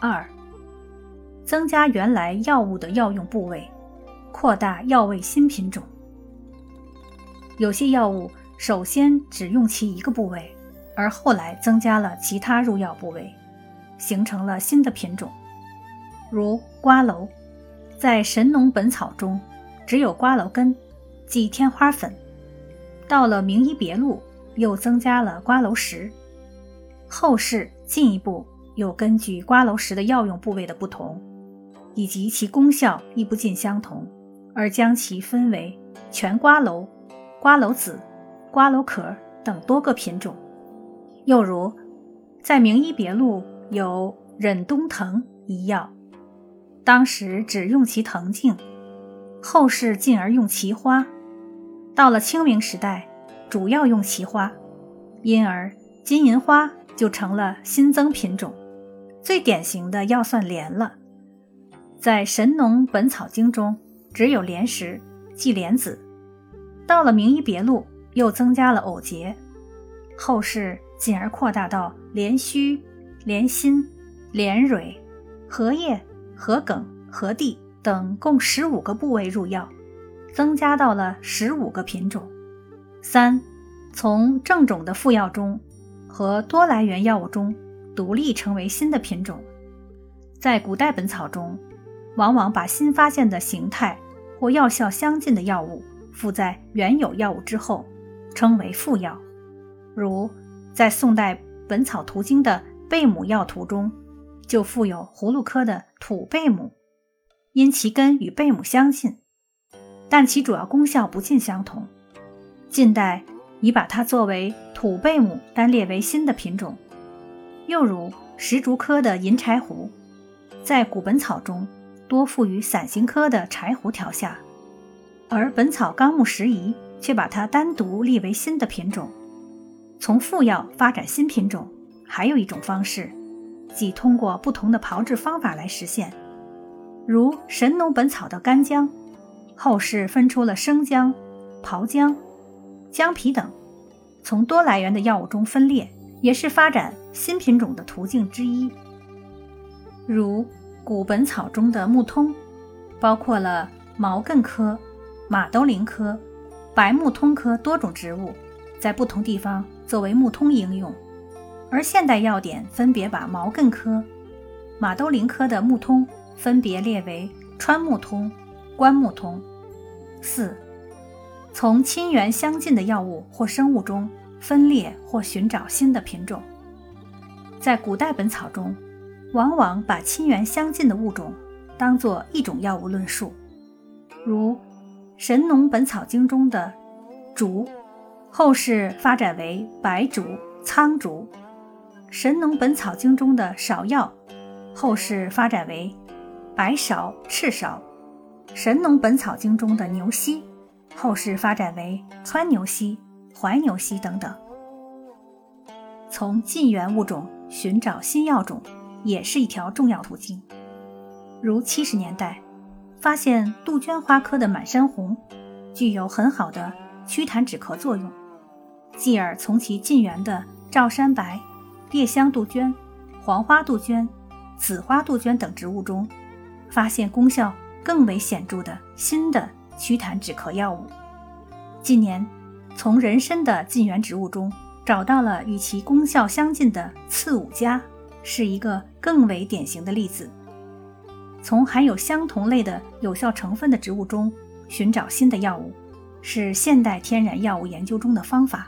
二，增加原来药物的药用部位，扩大药味新品种。有些药物首先只用其一个部位，而后来增加了其他入药部位，形成了新的品种。如瓜蒌，在《神农本草》中只有瓜蒌根，即天花粉；到了《名医别录》又增加了瓜蒌实。后世进一步。又根据瓜蒌实的药用部位的不同，以及其功效亦不尽相同，而将其分为全瓜蒌、瓜蒌子、瓜蒌壳等多个品种。又如，在《名医别录》有忍冬藤一药，当时只用其藤茎，后世进而用其花，到了清明时代，主要用其花，因而金银花就成了新增品种。最典型的要算莲了，在《神农本草经》中只有莲实，即莲子；到了《名医别录》又增加了藕节，后世进而扩大到莲须、莲心、莲蕊、荷叶、荷梗、荷蒂等共十五个部位入药，增加到了十五个品种。三，从正种的副药中和多来源药物中。独立成为新的品种，在古代本草中，往往把新发现的形态或药效相近的药物附在原有药物之后，称为副药。如在宋代《本草图经》的贝母药图中，就附有葫芦科的土贝母，因其根与贝母相近，但其主要功效不尽相同。近代已把它作为土贝母单列为新的品种。又如石竹科的银柴胡，在古本草中多附于伞形科的柴胡条下，而《本草纲目拾遗》却把它单独立为新的品种。从副药发展新品种，还有一种方式，即通过不同的炮制方法来实现。如《神农本草》的干姜，后世分出了生姜、炮姜、姜皮等，从多来源的药物中分裂。也是发展新品种的途径之一。如古本草中的木通，包括了毛茛科、马兜铃科、白木通科多种植物，在不同地方作为木通应用。而现代药典分别把毛茛科、马兜铃科的木通分别列为川木通、关木通。四，从亲缘相近的药物或生物中。分裂或寻找新的品种，在古代本草中，往往把亲缘相近的物种当作一种药物论述。如《神农本草经》中的竹，后世发展为白竹、苍竹；《神农本草经》中的芍药，后世发展为白芍、赤芍；《神农本草经》中的牛膝，后世发展为川牛膝。怀牛膝等等，从近缘物种寻找新药种，也是一条重要途径。如七十年代发现杜鹃花科的满山红，具有很好的祛痰止咳作用，继而从其近缘的照山白、烈香杜鹃、黄花杜鹃、紫花杜鹃等植物中，发现功效更为显著的新的祛痰止咳药物。近年。从人参的近缘植物中找到了与其功效相近的刺五加，是一个更为典型的例子。从含有相同类的有效成分的植物中寻找新的药物，是现代天然药物研究中的方法。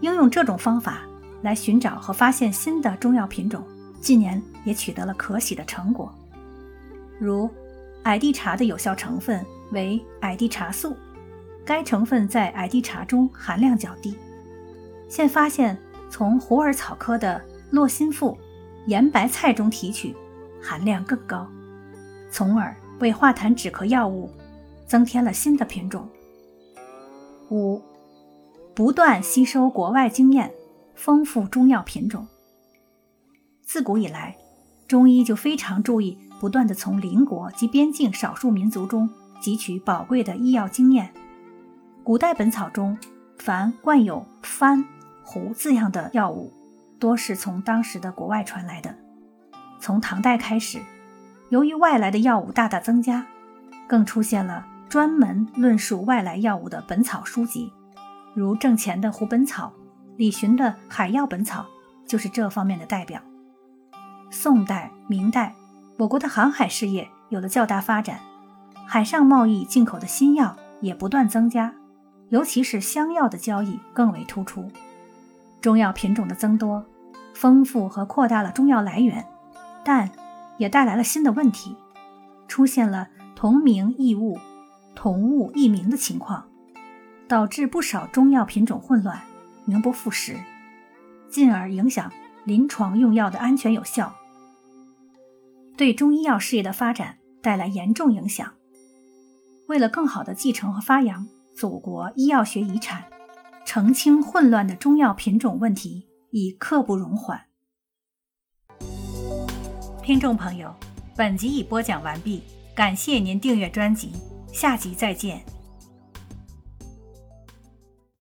应用这种方法来寻找和发现新的中药品种，近年也取得了可喜的成果。如矮地茶的有效成分为矮地茶素。该成分在矮地茶中含量较低，现发现从虎耳草科的络心附、盐白菜中提取，含量更高，从而为化痰止咳药物增添了新的品种。五，不断吸收国外经验，丰富中药品种。自古以来，中医就非常注意不断的从邻国及边境少数民族中汲取宝贵的医药经验。古代本草中，凡冠有“番”“胡”字样的药物，多是从当时的国外传来的。从唐代开始，由于外来的药物大大增加，更出现了专门论述外来药物的本草书籍，如郑乾的《胡本草》，李寻的《海药本草》就是这方面的代表。宋代、明代，我国的航海事业有了较大发展，海上贸易进口的新药也不断增加。尤其是香药的交易更为突出，中药品种的增多，丰富和扩大了中药来源，但也带来了新的问题，出现了同名异物、同物异名的情况，导致不少中药品种混乱、名不副实，进而影响临床用药的安全有效，对中医药事业的发展带来严重影响。为了更好的继承和发扬。祖国医药学遗产，澄清混乱的中药品种问题已刻不容缓。听众朋友，本集已播讲完毕，感谢您订阅专辑，下集再见。